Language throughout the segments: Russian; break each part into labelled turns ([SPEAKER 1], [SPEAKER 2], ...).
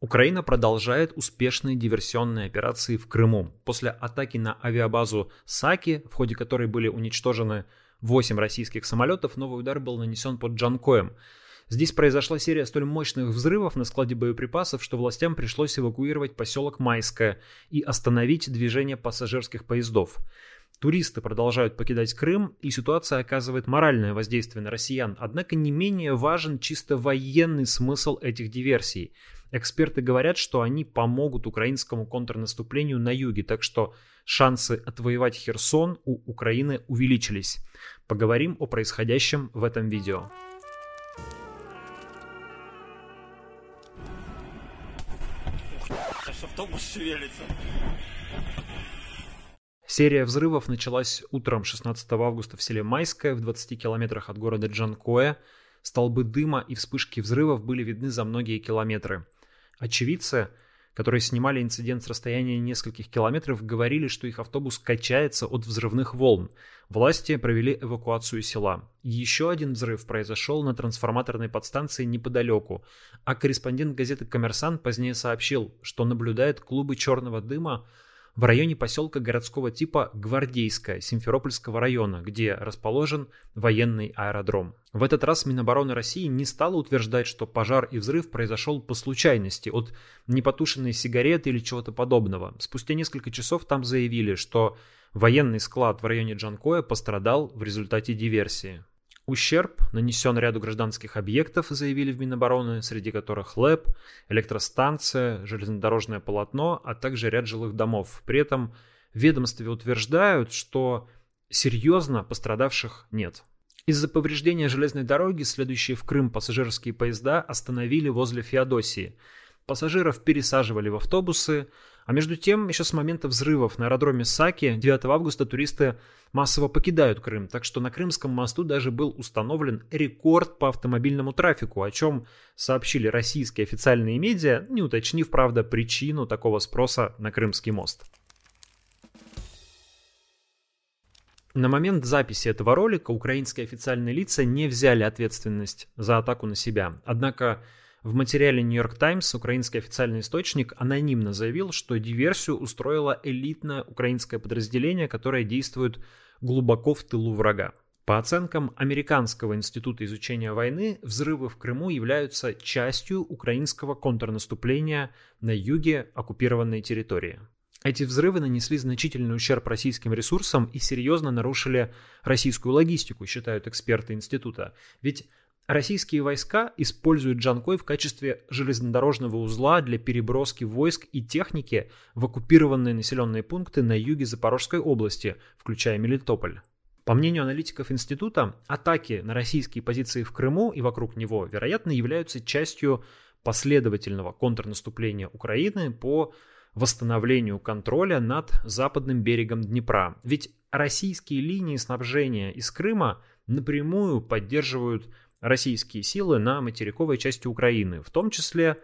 [SPEAKER 1] Украина продолжает успешные диверсионные операции в Крыму. После атаки на авиабазу Саки, в ходе которой были уничтожены 8 российских самолетов, новый удар был нанесен под Джанкоем. Здесь произошла серия столь мощных взрывов на складе боеприпасов, что властям пришлось эвакуировать поселок Майское и остановить движение пассажирских поездов. Туристы продолжают покидать Крым, и ситуация оказывает моральное воздействие на россиян. Однако не менее важен чисто военный смысл этих диверсий. Эксперты говорят, что они помогут украинскому контрнаступлению на юге, так что шансы отвоевать Херсон у Украины увеличились. Поговорим о происходящем в этом видео. автобус шевелится. Серия взрывов началась утром 16 августа в селе Майское в 20 километрах от города Джанкоя. Столбы дыма и вспышки взрывов были видны за многие километры. Очевидцы, которые снимали инцидент с расстояния нескольких километров, говорили, что их автобус качается от взрывных волн. Власти провели эвакуацию села. Еще один взрыв произошел на трансформаторной подстанции неподалеку, а корреспондент газеты «Коммерсант» позднее сообщил, что наблюдает клубы черного дыма в районе поселка городского типа Гвардейская Симферопольского района, где расположен военный аэродром. В этот раз Минобороны России не стало утверждать, что пожар и взрыв произошел по случайности от непотушенной сигареты или чего-то подобного. Спустя несколько часов там заявили, что военный склад в районе Джанкоя пострадал в результате диверсии. Ущерб нанесен ряду гражданских объектов, заявили в Минобороны, среди которых ЛЭП, электростанция, железнодорожное полотно, а также ряд жилых домов. При этом в ведомстве утверждают, что серьезно пострадавших нет. Из-за повреждения железной дороги следующие в Крым пассажирские поезда остановили возле Феодосии. Пассажиров пересаживали в автобусы, а между тем, еще с момента взрывов на аэродроме Саки 9 августа туристы массово покидают Крым, так что на Крымском мосту даже был установлен рекорд по автомобильному трафику, о чем сообщили российские официальные медиа, не уточнив, правда, причину такого спроса на Крымский мост. На момент записи этого ролика украинские официальные лица не взяли ответственность за атаку на себя. Однако в материале New York Times украинский официальный источник анонимно заявил, что диверсию устроило элитное украинское подразделение, которое действует глубоко в тылу врага. По оценкам Американского института изучения войны, взрывы в Крыму являются частью украинского контрнаступления на юге оккупированной территории. Эти взрывы нанесли значительный ущерб российским ресурсам и серьезно нарушили российскую логистику, считают эксперты института. Ведь Российские войска используют Джанкой в качестве железнодорожного узла для переброски войск и техники в оккупированные населенные пункты на юге Запорожской области, включая Мелитополь. По мнению аналитиков института, атаки на российские позиции в Крыму и вокруг него, вероятно, являются частью последовательного контрнаступления Украины по восстановлению контроля над западным берегом Днепра. Ведь российские линии снабжения из Крыма напрямую поддерживают российские силы на материковой части Украины, в том числе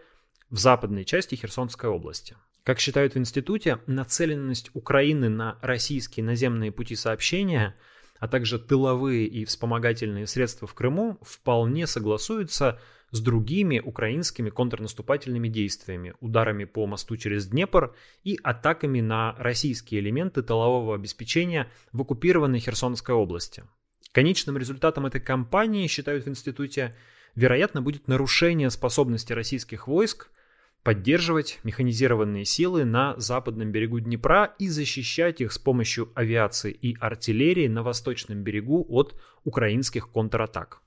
[SPEAKER 1] в западной части Херсонской области. Как считают в институте, нацеленность Украины на российские наземные пути сообщения, а также тыловые и вспомогательные средства в Крыму вполне согласуются с другими украинскими контрнаступательными действиями, ударами по мосту через Днепр и атаками на российские элементы тылового обеспечения в оккупированной Херсонской области. Конечным результатом этой кампании, считают в институте, вероятно, будет нарушение способности российских войск поддерживать механизированные силы на западном берегу Днепра и защищать их с помощью авиации и артиллерии на восточном берегу от украинских контратак.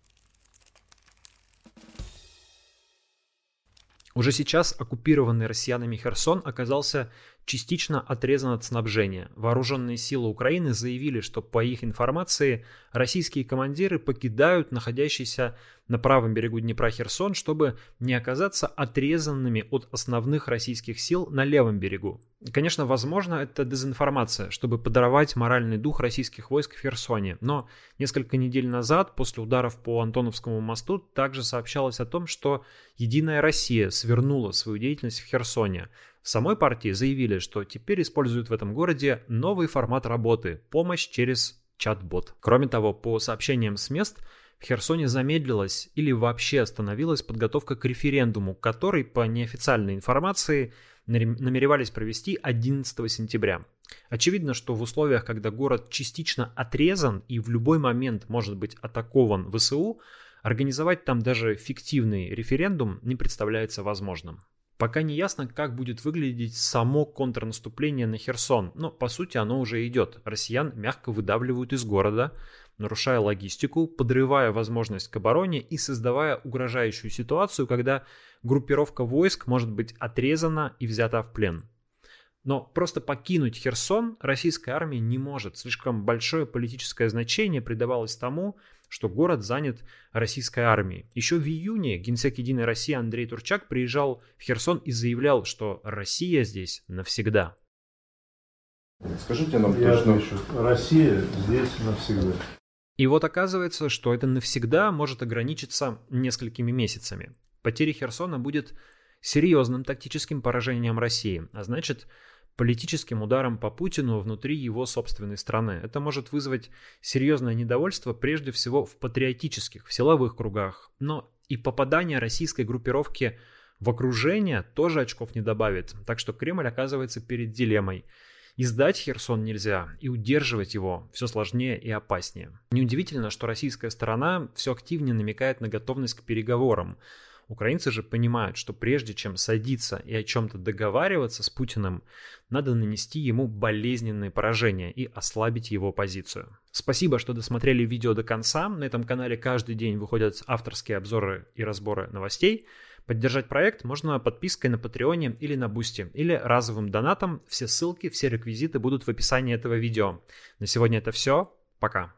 [SPEAKER 1] Уже сейчас оккупированный россиянами Херсон оказался частично отрезан от снабжения. Вооруженные силы Украины заявили, что по их информации российские командиры покидают находящийся на правом берегу Днепра Херсон, чтобы не оказаться отрезанными от основных российских сил на левом берегу. Конечно, возможно, это дезинформация, чтобы подорвать моральный дух российских войск в Херсоне. Но несколько недель назад, после ударов по Антоновскому мосту, также сообщалось о том, что Единая Россия свернула свою деятельность в Херсоне. Самой партии заявили, что теперь используют в этом городе новый формат работы – помощь через чат-бот. Кроме того, по сообщениям с мест, в Херсоне замедлилась или вообще остановилась подготовка к референдуму, который, по неофициальной информации, намеревались провести 11 сентября. Очевидно, что в условиях, когда город частично отрезан и в любой момент может быть атакован ВСУ, организовать там даже фиктивный референдум не представляется возможным. Пока не ясно, как будет выглядеть само контрнаступление на Херсон, но по сути оно уже идет. Россиян мягко выдавливают из города, нарушая логистику, подрывая возможность к обороне и создавая угрожающую ситуацию, когда группировка войск может быть отрезана и взята в плен. Но просто покинуть Херсон российская армия не может. Слишком большое политическое значение придавалось тому, что город занят российской армией. Еще в июне генсек Единой России Андрей Турчак приезжал в Херсон и заявлял, что Россия здесь навсегда.
[SPEAKER 2] Скажите нам Я точно. Отвечу. Россия здесь навсегда.
[SPEAKER 1] И вот оказывается, что это навсегда может ограничиться несколькими месяцами. Потеря Херсона будет серьезным тактическим поражением России, а значит политическим ударом по Путину внутри его собственной страны. Это может вызвать серьезное недовольство прежде всего в патриотических, в силовых кругах. Но и попадание российской группировки в окружение тоже очков не добавит. Так что Кремль оказывается перед дилеммой. И сдать Херсон нельзя, и удерживать его все сложнее и опаснее. Неудивительно, что российская сторона все активнее намекает на готовность к переговорам. Украинцы же понимают, что прежде чем садиться и о чем-то договариваться с Путиным, надо нанести ему болезненные поражения и ослабить его позицию. Спасибо, что досмотрели видео до конца. На этом канале каждый день выходят авторские обзоры и разборы новостей. Поддержать проект можно подпиской на Патреоне или на Бусти, или разовым донатом. Все ссылки, все реквизиты будут в описании этого видео. На сегодня это все. Пока.